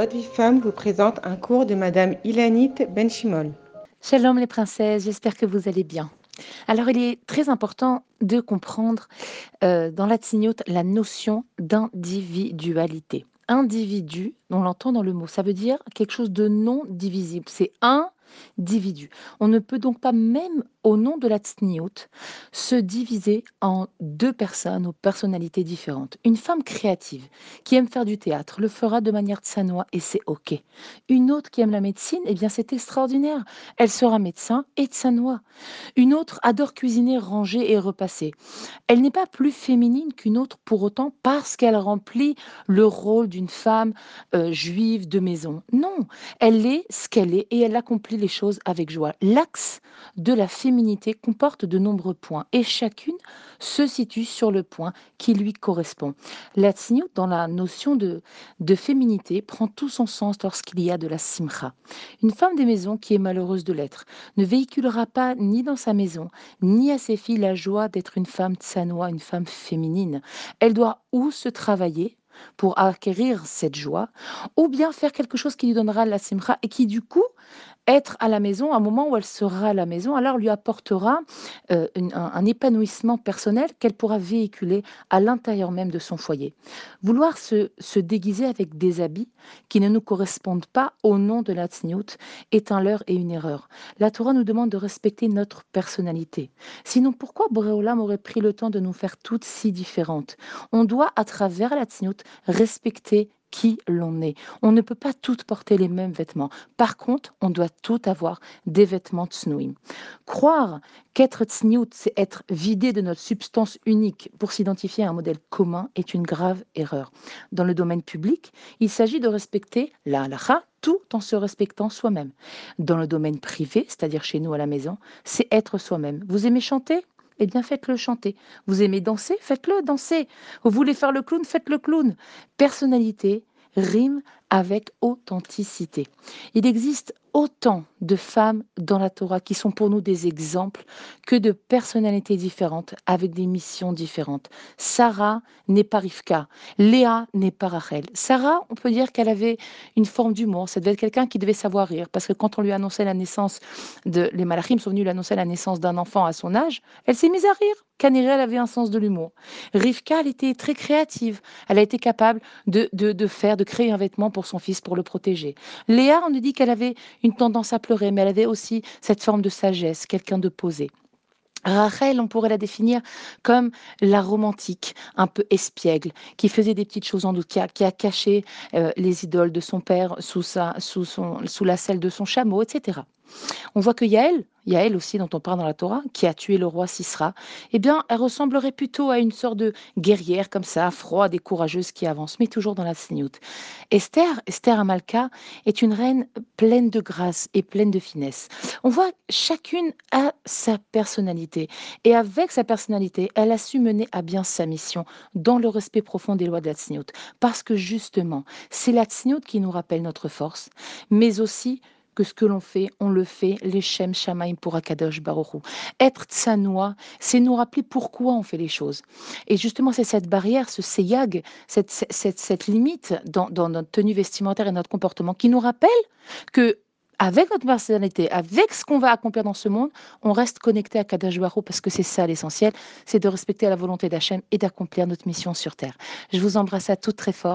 Votre vie femme vous présente un cours de Madame Ilanit Benchimol. Shalom les princesses, j'espère que vous allez bien. Alors il est très important de comprendre euh, dans la tsignote la notion d'individualité. Individu, on l'entend dans le mot, ça veut dire quelque chose de non divisible. C'est un individu. On ne peut donc pas, même au nom de la tsniout, se diviser en deux personnes aux personnalités différentes. Une femme créative qui aime faire du théâtre le fera de manière tsanoa et c'est ok. Une autre qui aime la médecine, eh bien c'est extraordinaire. Elle sera médecin et tsanoa. Une autre adore cuisiner, ranger et repasser. Elle n'est pas plus féminine qu'une autre pour autant parce qu'elle remplit le rôle d'une femme euh, juive de maison. Non, elle est ce qu'elle est et elle accomplit les choses avec joie. L'axe de la féminité comporte de nombreux points et chacune se situe sur le point qui lui correspond. La dans la notion de, de féminité, prend tout son sens lorsqu'il y a de la simcha. Une femme des maisons qui est malheureuse de l'être ne véhiculera pas ni dans sa maison, ni à ses filles la joie d'être une femme tsanoa, une femme féminine. Elle doit ou se travailler, pour acquérir cette joie, ou bien faire quelque chose qui lui donnera la simcha et qui du coup être à la maison, à un moment où elle sera à la maison, alors lui apportera euh, un, épanouissement personnel qu'elle pourra véhiculer à l'intérieur même de son foyer. Vouloir se, déguiser avec des habits qui ne nous correspondent pas au nom de la tsniout est un leurre et une erreur. La Torah nous demande de respecter notre personnalité. Sinon, pourquoi Boréolam aurait pris le temps de nous faire toutes si différentes? On doit, à travers la tsniout, respecter qui l'on est. On ne peut pas toutes porter les mêmes vêtements. Par contre, on doit toutes avoir des vêtements tsnouim. Croire qu'être tsniout, c'est être vidé de notre substance unique pour s'identifier à un modèle commun est une grave erreur. Dans le domaine public, il s'agit de respecter la halakha tout en se respectant soi-même. Dans le domaine privé, c'est-à-dire chez nous à la maison, c'est être soi-même. Vous aimez chanter? Eh bien faites-le chanter. Vous aimez danser? Faites-le danser. Vous voulez faire le clown? Faites le clown. Personnalité rime avec authenticité. Il existe autant de femmes dans la Torah qui sont pour nous des exemples que de personnalités différentes avec des missions différentes. Sarah n'est pas Rivka, Léa n'est pas Rachel. Sarah, on peut dire qu'elle avait une forme d'humour, ça devait être quelqu'un qui devait savoir rire parce que quand on lui annonçait la naissance de les Malachim sont venus lui annoncer la naissance d'un enfant à son âge, elle s'est mise à rire. Canirel avait un sens de l'humour. Rivka, elle était très créative. Elle a été capable de, de faire, de créer un vêtement pour son fils pour le protéger. Léa, on nous dit qu'elle avait une tendance à pleurer, mais elle avait aussi cette forme de sagesse, quelqu'un de posé. Rachel, on pourrait la définir comme la romantique, un peu espiègle, qui faisait des petites choses en doute, qui a, caché euh, les idoles de son père sous, la selle de son chameau, etc. On voit que Yaël, Yaël aussi dont on parle dans la Torah, qui a tué le roi Sisra, eh bien, elle ressemblerait plutôt à une sorte de guerrière comme ça, froide et courageuse qui avance, mais toujours dans la signoute. Esther, Esther Amalka, est une reine pleine de grâce et pleine de finesse. On voit chacune a sa personnalité et avec sa personnalité, elle a su mener à bien sa mission dans le respect profond des lois de la tsniout. Parce que justement, c'est la tsniout qui nous rappelle notre force, mais aussi que ce que l'on fait, on le fait, l'Echem Shamaim pour Akadosh Baruchou. Être tsanoa, c'est nous rappeler pourquoi on fait les choses. Et justement, c'est cette barrière, ce seyag, cette, cette, cette limite dans, dans, notre tenue vestimentaire et notre comportement qui nous rappelle que avec notre personnalité, avec ce qu'on va accomplir dans ce monde, on reste connecté à Kadash Baruch parce que c'est ça l'essentiel, c'est de respecter la volonté d'Hachem et d'accomplir notre mission sur Terre. Je vous embrasse à toutes très fort.